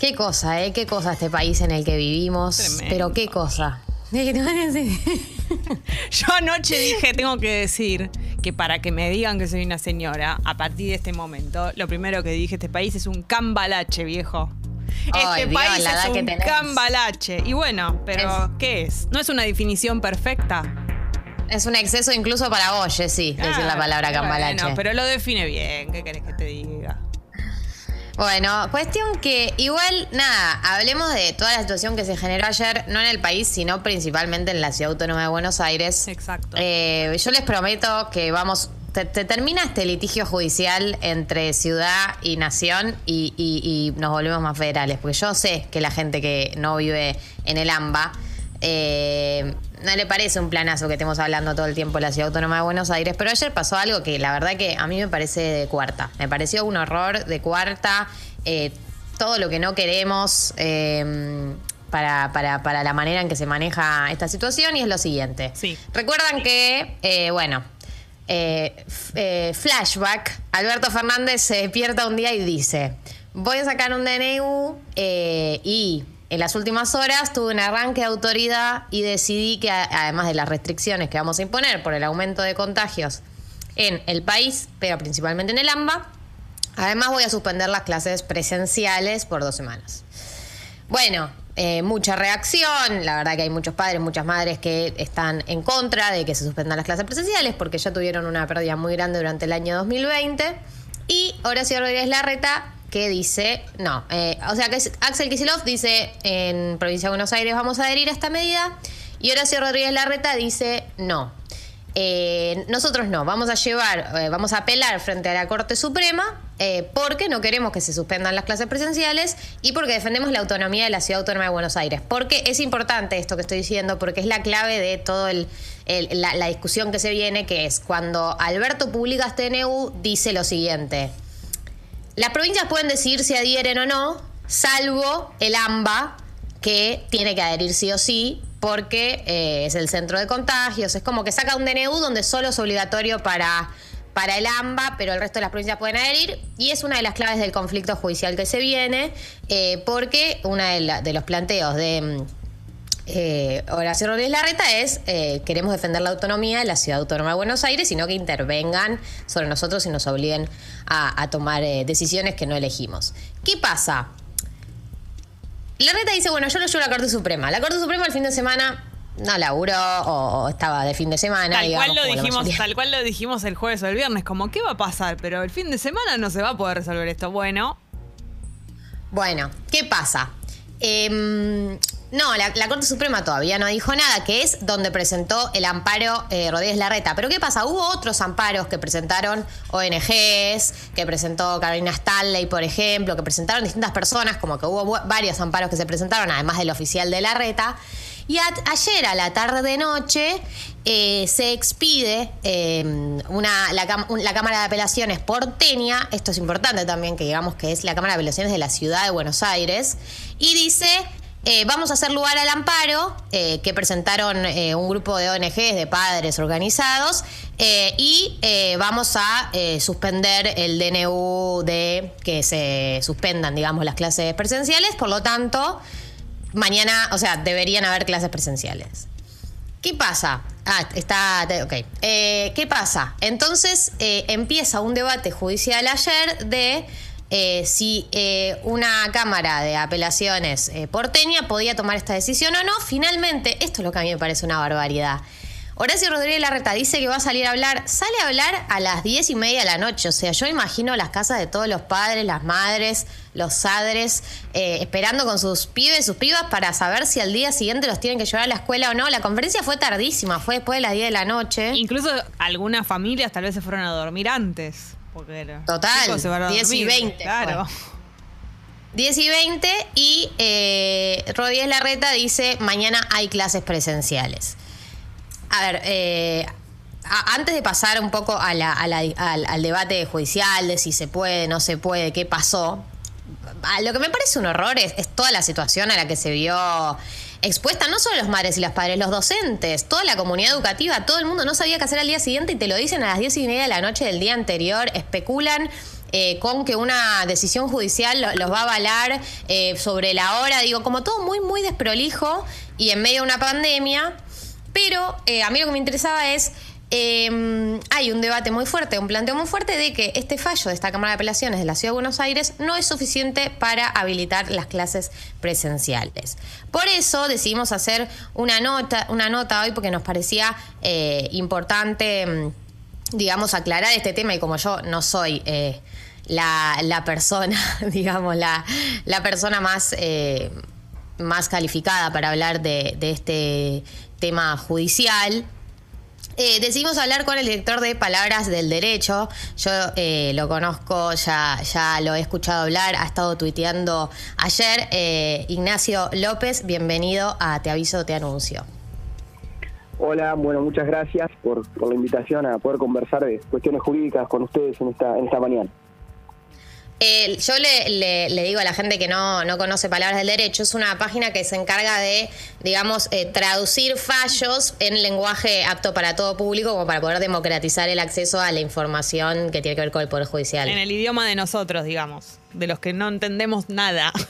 Qué cosa, ¿eh? Qué cosa este país en el que vivimos. Tremendo. Pero qué cosa. Yo anoche dije, tengo que decir que para que me digan que soy una señora, a partir de este momento, lo primero que dije, este país es un cambalache, viejo. Ay, Este Dios, país es un cambalache. Y bueno, pero Es- ¿qué es? ¿No es una definición perfecta? Es un exceso incluso para vos, sí, decir la Ah, palabra cambalache. Bueno, pero lo define bien. ¿Qué querés que te diga? Bueno, cuestión que igual, nada, hablemos de toda la situación que se generó ayer, no en el país, sino principalmente en la Ciudad Autónoma de Buenos Aires. Exacto. Eh, yo les prometo que vamos, te, te termina este litigio judicial entre ciudad y nación y, y- y nos volvemos más federales, porque yo sé que la gente que no vive en el AMBA eh, no le parece un planazo que estemos hablando todo el tiempo de la Ciudad Autónoma de Buenos Aires, pero ayer pasó algo que la verdad que a mí me parece de cuarta, me pareció un horror de cuarta, eh, todo lo que no queremos. eh, para, para- para la manera en que se maneja esta situación y es lo siguiente. Sí. Recuerdan que, eh, bueno, eh, eh, flashback, Alberto Fernández se despierta un día y dice, voy a sacar un DNU y en las últimas horas tuve un arranque de autoridad y decidí que además de las restricciones que vamos a imponer por el aumento de contagios en el país, pero principalmente en el AMBA, además voy a suspender las clases presenciales por dos semanas. Bueno, eh, mucha reacción. La verdad que hay muchos padres, muchas madres que están en contra de que se suspendan las clases presenciales porque ya tuvieron una pérdida muy grande durante el año 2020. Y Horacio Rodríguez Larreta que dice, no, eh, o sea que Axel Kicillof dice en Provincia de Buenos Aires vamos a adherir a esta medida y Horacio Rodríguez Larreta dice no. Eh, nosotros no, vamos a llevar, eh, vamos a apelar frente a la Corte Suprema eh, porque no queremos que se suspendan las clases presenciales y porque defendemos la autonomía de la Ciudad Autónoma de Buenos Aires. Porque es importante esto que estoy diciendo, porque es la clave de todo el, la, discusión que se viene, que es cuando Alberto publica este DNU, dice lo siguiente. Las provincias pueden decidir si adhieren o no, salvo el AMBA, que tiene que adherir sí o sí, porque eh, es el centro de contagios. Es como que saca un DNU donde solo es obligatorio para, para el AMBA, pero el resto de las provincias pueden adherir. Y es una de las claves del conflicto judicial que se viene, eh, porque uno de, los planteos de. Eh, Horacio Rodríguez Larreta es eh, queremos defender la autonomía de la Ciudad Autónoma de Buenos Aires, sino que intervengan sobre nosotros y nos obliguen a, a tomar eh, decisiones que no elegimos. ¿Qué pasa? Larreta dice, bueno, yo lo llevo a la Corte Suprema. La Corte Suprema el fin de semana no laburó o, o estaba de fin de semana. Tal digamos, cual, lo dijimos, tal cual lo dijimos el jueves o el viernes, como ¿qué va a pasar? Pero el fin de semana no se va a poder resolver esto. Bueno, Bueno, ¿qué pasa? Em, no, la, Corte Suprema todavía no dijo nada, que es donde presentó el amparo eh, Rodríguez Larreta. Pero ¿qué pasa? Hubo otros amparos que presentaron ONGs, que presentó Carolina Stanley, por ejemplo, que presentaron distintas personas, como que hubo varios amparos que se presentaron, además del oficial de Larreta. Y ayer a la tarde-noche eh, se expide eh, una, la Cámara de Apelaciones porteña, esto es importante también, que digamos que es la Cámara de Apelaciones de la Ciudad de Buenos Aires, y dice, eh, vamos a hacer lugar al amparo eh, que presentaron eh, un grupo de ONGs, de padres organizados, y vamos a suspender el DNU de que se suspendan, digamos, las clases presenciales, por lo tanto... Mañana, o sea, deberían haber clases presenciales. ¿Qué pasa? Ah, está. Ok. ¿Qué pasa? Entonces empieza un debate judicial ayer de eh, si eh, una Cámara de Apelaciones eh, porteña podía tomar esta decisión o no. Finalmente, esto es lo que a mí me parece una barbaridad. Horacio Rodríguez Larreta dice que va a salir a hablar, sale a hablar a las diez y media de la noche. O sea, yo imagino las casas de todos los padres, las madres, los padres, eh, esperando con sus pibes, sus pibas para saber si al día siguiente los tienen que llevar a la escuela o no. La conferencia fue tardísima, fue después de las 10 de la noche. incluso algunas familias tal vez se fueron a dormir antes. Porque era- Total, se van a 10 y dormir, 20 Claro. 10 y 20 y eh, Rodríguez Larreta dice mañana hay clases presenciales. A ver, eh, a- antes de pasar un poco a la- a la- al, al debate judicial de si se puede, no se puede, qué pasó, a lo que me parece un horror es, es toda la situación a la que se vio expuesta, no solo los madres y los padres, los docentes, toda la comunidad educativa, todo el mundo no sabía qué hacer al día siguiente y te lo dicen a las 10 y media de la noche del día anterior, especulan eh, con que una decisión judicial los va a avalar eh, sobre la hora, digo, como todo muy, muy desprolijo y en medio de una pandemia. Pero eh, a mí lo que me interesaba es Em, hay un debate muy fuerte, un planteo muy fuerte de que este fallo de esta Cámara de Apelaciones de la Ciudad de Buenos Aires no es suficiente para habilitar las clases presenciales. Por eso decidimos hacer una nota, una nota hoy porque nos parecía eh, importante, em, digamos, aclarar este tema y como yo no soy eh, la, persona, digamos, la, persona más, eh, más calificada para hablar de este tema judicial, eh, decidimos hablar con el director de Palabras del Derecho. Yo eh, lo conozco, ya, ya lo he escuchado hablar, ha estado tuiteando ayer. Eh, Ignacio López, bienvenido a Te Aviso, Te Anuncio. Hola, bueno, muchas gracias por, la invitación a poder conversar de cuestiones jurídicas con ustedes en esta, en esta mañana. Eh, yo le, digo a la gente que no, conoce palabras del derecho, es una página que se encarga de, digamos, eh, traducir fallos en lenguaje apto para todo público, como para poder democratizar el acceso a la información que tiene que ver con el Poder Judicial. En el idioma de nosotros, digamos, de los que no entendemos nada.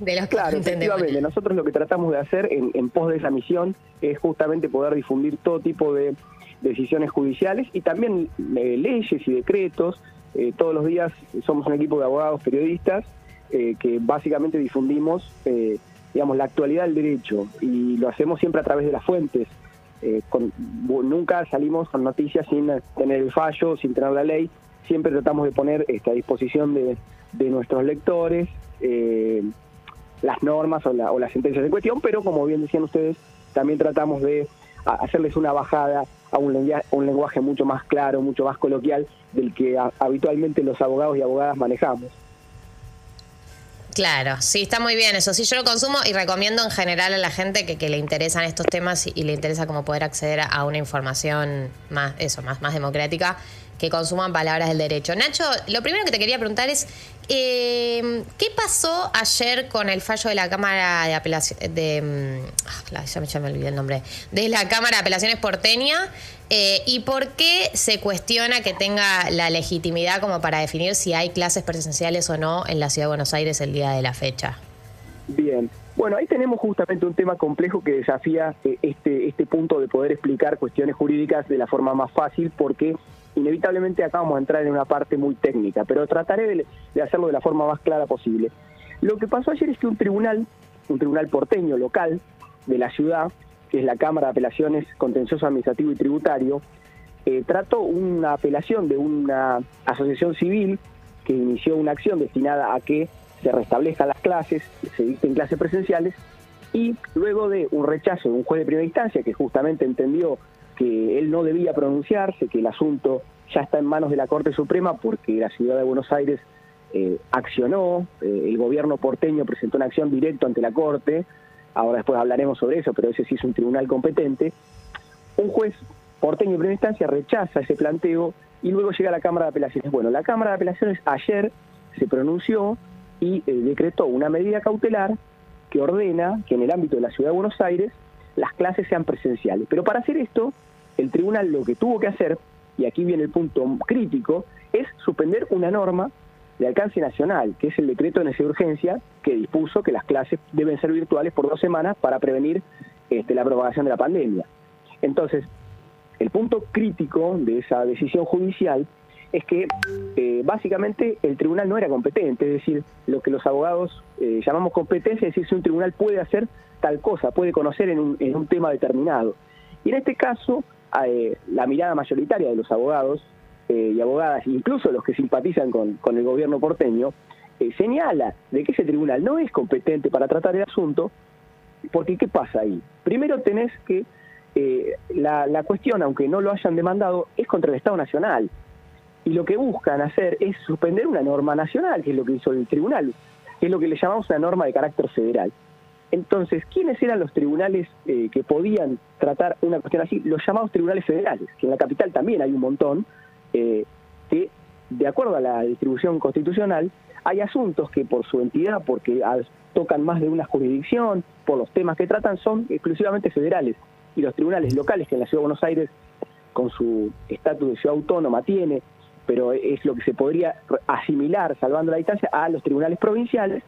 De los que claro, no efectivamente. Nosotros lo que tratamos de hacer en pos de esa misión es justamente poder difundir todo tipo de decisiones judiciales y también eh, leyes y decretos eh, todos los días somos un equipo de abogados periodistas eh, que básicamente difundimos eh, digamos la actualidad del derecho y lo hacemos siempre a través de las fuentes. nunca salimos con noticias sin tener el fallo, sin tener la ley. Siempre tratamos de poner este, a disposición de, nuestros lectores las normas o, o las sentencias de cuestión, pero como bien decían ustedes, también tratamos de hacerles una bajada a un lenguaje, un lenguaje mucho más claro, mucho más coloquial del que habitualmente los abogados y abogadas manejamos. Claro, sí, está muy bien eso. Sí, yo lo consumo y recomiendo en general a la gente que, que le interesan estos temas y, le interesa como poder acceder a una información más, eso, más, más democrática, que consuman palabras del derecho. Nacho, lo primero que te quería preguntar es, eh, ¿qué pasó ayer con el fallo de la Cámara de Apelaciones, de, mm, ah, ya, me, olvidé el nombre, de la Cámara de Apelaciones porteña? Eh, ¿Y por qué se cuestiona que tenga la legitimidad como para definir si hay clases presenciales o no en la Ciudad de Buenos Aires el día de la fecha? Bien, bueno, ahí tenemos justamente un tema complejo que desafía eh, este, este punto de poder explicar cuestiones jurídicas de la forma más fácil porque inevitablemente acá vamos a entrar en una parte muy técnica, pero trataré de, hacerlo de la forma más clara posible. Lo que pasó ayer es que un tribunal, un tribunal porteño local de la ciudad, que es la Cámara de Apelaciones Contencioso Administrativo y Tributario, eh, trató una apelación de una asociación civil que inició una acción destinada a que se restablezcan las clases, se dicten clases presenciales, y luego de un rechazo de un juez de primera instancia que justamente entendió que él no debía pronunciarse, que el asunto ya está en manos de la Corte Suprema porque la ciudad de Buenos Aires eh, accionó, eh, el gobierno porteño presentó una acción directa ante la Corte, ahora después hablaremos sobre eso, pero ese sí es un tribunal competente. Un juez porteño en primera instancia rechaza ese planteo y luego llega a la Cámara de Apelaciones. Bueno, la Cámara de Apelaciones ayer se pronunció y eh, decretó una medida cautelar que ordena que en el ámbito de la ciudad de Buenos Aires las clases sean presenciales. Pero para hacer esto, el tribunal lo que tuvo que hacer, y aquí viene el punto crítico, es suspender una norma de alcance nacional, que es el decreto de necesidad urgencia, que dispuso que las clases deben ser virtuales por dos semanas para prevenir este, la propagación de la pandemia. Entonces, el punto crítico de esa decisión judicial es que eh, básicamente el tribunal no era competente, es decir, lo que los abogados eh, llamamos competencia, es decir, si un tribunal puede hacer tal cosa, puede conocer en un, en un tema determinado. Y en este caso, eh, la mirada mayoritaria de los abogados eh, y abogadas, incluso los que simpatizan con, el gobierno porteño, eh, señala de que ese tribunal no es competente para tratar el asunto, porque ¿qué pasa ahí? Primero tenés que la, la cuestión, aunque no lo hayan demandado, es contra el Estado Nacional. Y lo que buscan hacer es suspender una norma nacional, que es lo que hizo el tribunal, que es lo que le llamamos una norma de carácter federal. Entonces, ¿quiénes eran los tribunales eh, que podían tratar una cuestión así? Los llamados tribunales federales, que en la capital también hay un montón, eh, que de acuerdo a la distribución constitucional, hay asuntos que por su entidad, porque tocan más de una jurisdicción, por los temas que tratan, son exclusivamente federales. Y los tribunales locales que en la Ciudad de Buenos Aires, con su estatus de ciudad autónoma, tiene, pero es lo que se podría asimilar, salvando la distancia, a los tribunales provinciales,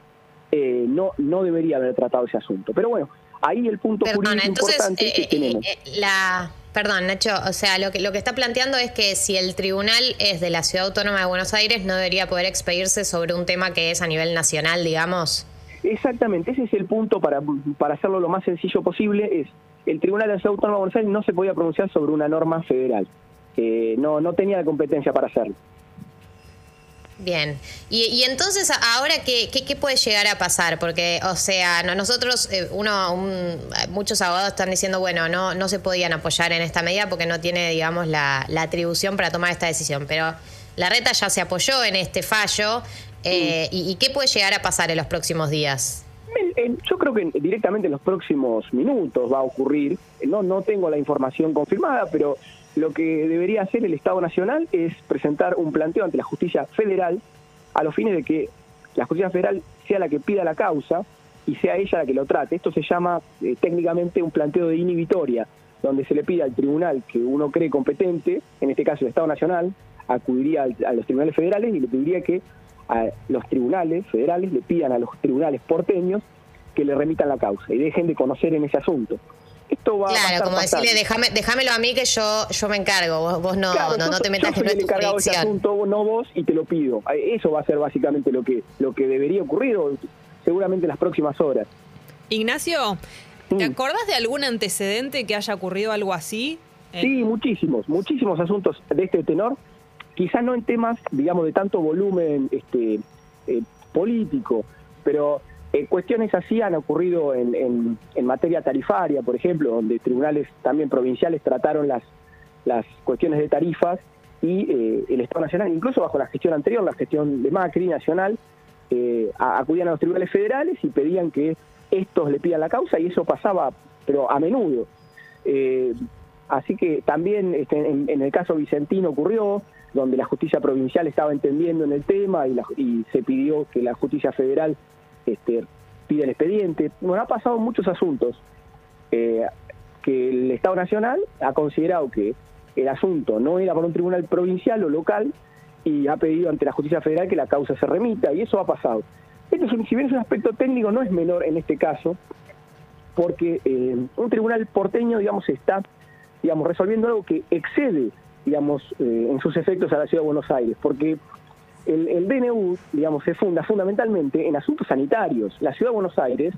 eh, no, no debería haber tratado ese asunto. Pero bueno, ahí el punto jurídico importante que tenemos. la Perdón, Nacho, o sea, lo que, lo que está planteando es que si el tribunal es de la Ciudad Autónoma de Buenos Aires, no debería poder expedirse sobre un tema que es a nivel nacional, digamos. Exactamente, ese es el punto para, para hacerlo lo más sencillo posible, es el Tribunal de la Ciudad Autónoma de Buenos Aires no se podía pronunciar sobre una norma federal, eh, no, no tenía la competencia para hacerlo. Bien, y, entonces ahora ¿qué, ¿qué, puede llegar a pasar, porque o sea, nosotros, eh, uno, muchos abogados están diciendo, bueno, no, no se podían apoyar en esta medida porque no tiene, digamos, la, atribución para tomar esta decisión, pero la reta ya se apoyó en este fallo, eh, y, qué puede llegar a pasar en los próximos días? Yo creo que directamente en los próximos minutos va a ocurrir, no, no tengo la información confirmada, pero lo que debería hacer el Estado Nacional es presentar un planteo ante la justicia federal a los fines de que la justicia federal sea la que pida la causa y sea ella la que lo trate. Esto se llama eh, técnicamente un planteo de inhibitoria, donde se le pide al tribunal que uno cree competente, en este caso el Estado Nacional, acudiría a los tribunales federales y le pediría que a los tribunales federales le pidan a los tribunales porteños que le remitan la causa y dejen de conocer en ese asunto esto va claro, como decirle, déjame, déjamelo a mí que yo yo me encargo, vos, no, no, te metas yo soy el encargado de ese asunto, no vos, y te lo pido. Eso va a ser básicamente lo que, lo que debería ocurrir, seguramente en las próximas horas. Ignacio, ¿te mm. acordás de algún antecedente que haya ocurrido algo así? Sí, muchísimos, muchísimos asuntos de este tenor, quizás no en temas, digamos, de tanto volumen este eh, político, pero eh, cuestiones así han ocurrido en, en, materia tarifaria, por ejemplo, donde tribunales también provinciales trataron las, las cuestiones de tarifas y eh, el Estado Nacional, incluso bajo la gestión anterior, la gestión de Macri Nacional, eh, acudían a los tribunales federales y pedían que estos le pidan la causa y eso pasaba, pero a menudo. así que también este, en, el caso Vicentino ocurrió, donde la justicia provincial estaba entendiendo en el tema y, y se pidió que la justicia federal este, pide el expediente. Bueno, ha pasado muchos asuntos eh, que el Estado Nacional ha considerado que el asunto no era por un tribunal provincial o local y ha pedido ante la justicia federal que la causa se remita y eso ha pasado. Esto es si bien es un aspecto técnico, no es menor en este caso, porque eh, un tribunal porteño, digamos, está, digamos, resolviendo algo que excede, digamos, eh, en sus efectos a la ciudad de Buenos Aires, porque el, DNU, digamos, se funda fundamentalmente en asuntos sanitarios. La ciudad de Buenos Aires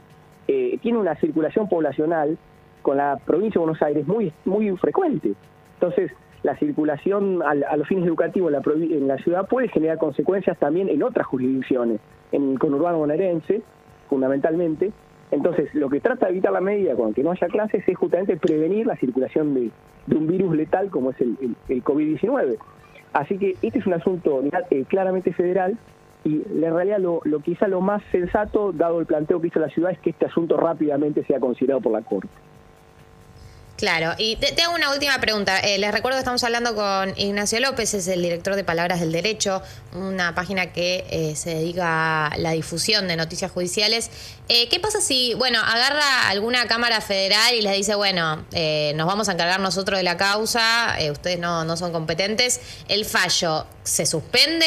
eh, tiene una circulación poblacional con la provincia de Buenos Aires muy, muy frecuente. Entonces, la circulación a, los fines educativos en la, en la, ciudad puede generar consecuencias también en otras jurisdicciones, en el conurbano bonaerense, fundamentalmente. Entonces, lo que trata de evitar la medida con que no haya clases es justamente prevenir la circulación de, un virus letal como es el, el, el COVID-19. Así que este es un asunto eh, claramente federal y en realidad lo, lo quizá lo más sensato, dado el planteo que hizo la ciudad, es que este asunto rápidamente sea considerado por la Corte. Claro, y te, hago una última pregunta. Eh, les recuerdo que estamos hablando con Ignacio López, es el director de Palabras del Derecho, una página que eh, se dedica a la difusión de noticias judiciales. Eh, ¿Qué pasa si, bueno, agarra alguna Cámara Federal y les dice, bueno, nos vamos a encargar nosotros de la causa, ustedes no, no son competentes? ¿El fallo se suspende?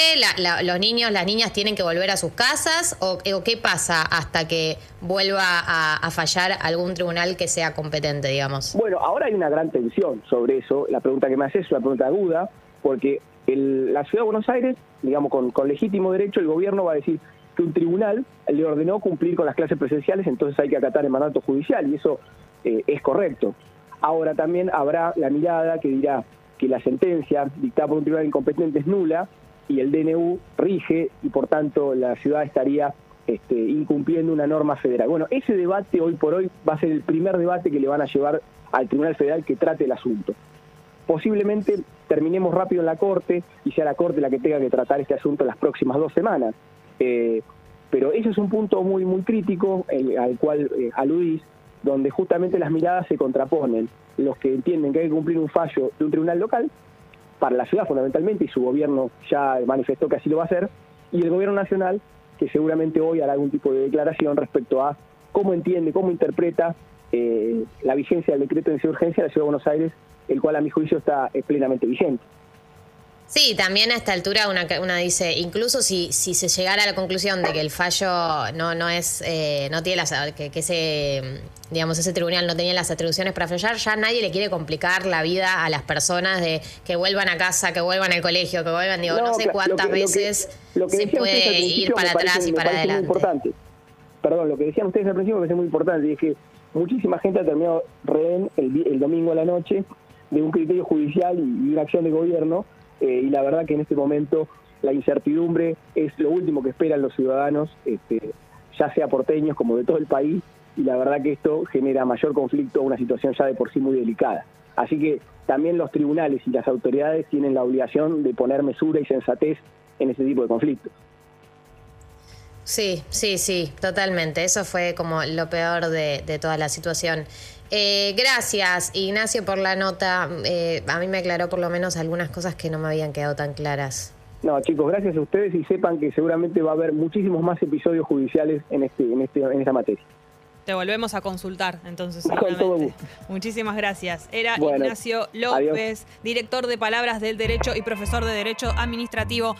¿Los niños, las niñas tienen que volver a sus casas? ¿O, qué pasa hasta que vuelva a, fallar algún tribunal que sea competente, digamos? Bueno, ahora hay una gran tensión sobre eso. La pregunta que me haces es una pregunta aguda, porque la ciudad de Buenos Aires, digamos, con, legítimo derecho, el gobierno va a decir que un tribunal le ordenó cumplir con las clases presenciales, entonces hay que acatar el mandato judicial, y eso eh, es correcto. Ahora también habrá la mirada que dirá que la sentencia dictada por un tribunal incompetente es nula y el DNU rige y por tanto la ciudad estaría este, incumpliendo una norma federal. Bueno, ese debate hoy por hoy va a ser el primer debate que le van a llevar al Tribunal Federal que trate el asunto. Posiblemente terminemos rápido en la Corte y sea la Corte la que tenga que tratar este asunto en las próximas dos semanas. Eh, pero ese es un punto muy, muy crítico al cual eh, aludís, donde justamente las miradas se contraponen. Los que entienden que hay que cumplir un fallo de un tribunal local, para la ciudad fundamentalmente, y su gobierno ya manifestó que así lo va a hacer, y el gobierno nacional, que seguramente hoy hará algún tipo de declaración respecto a cómo entiende, cómo interpreta eh, la vigencia del decreto de urgencia de la Ciudad de Buenos Aires, el cual a mi juicio está plenamente vigente. Sí, también a esta altura una, una dice, incluso si, si se llegara a la conclusión de que el fallo no, no es, eh, no tiene las, que, que ese, digamos, ese tribunal no tenía las atribuciones para fallar, ya nadie le quiere complicar la vida a las personas de que vuelvan a casa, que vuelvan al colegio, que vuelvan, digo, no, sé cuántas veces se puede ir para atrás y para adelante. importante. Perdón, lo que decían ustedes al principio me parece muy importante, y es que muchísima gente ha terminado rehén el, el domingo a la noche de un criterio judicial y una acción de gobierno eh, y la verdad que en este momento la incertidumbre es lo último que esperan los ciudadanos, este, ya sea porteños como de todo el país, y la verdad que esto genera mayor conflicto, una situación ya de por sí muy delicada. Así que también los tribunales y las autoridades tienen la obligación de poner mesura y sensatez en ese tipo de conflictos. Sí, sí, sí, totalmente. Eso fue como lo peor de toda la situación. Eh, gracias, Ignacio, por la nota. Eh, a mí me aclaró por lo menos algunas cosas que no me habían quedado tan claras. No, chicos, gracias a ustedes y sepan que seguramente va a haber muchísimos más episodios judiciales en este, en este, en esta materia. Te volvemos a consultar, entonces. Muchísimas gracias. Era Ignacio López, director de Palabras del Derecho y profesor de Derecho Administrativo.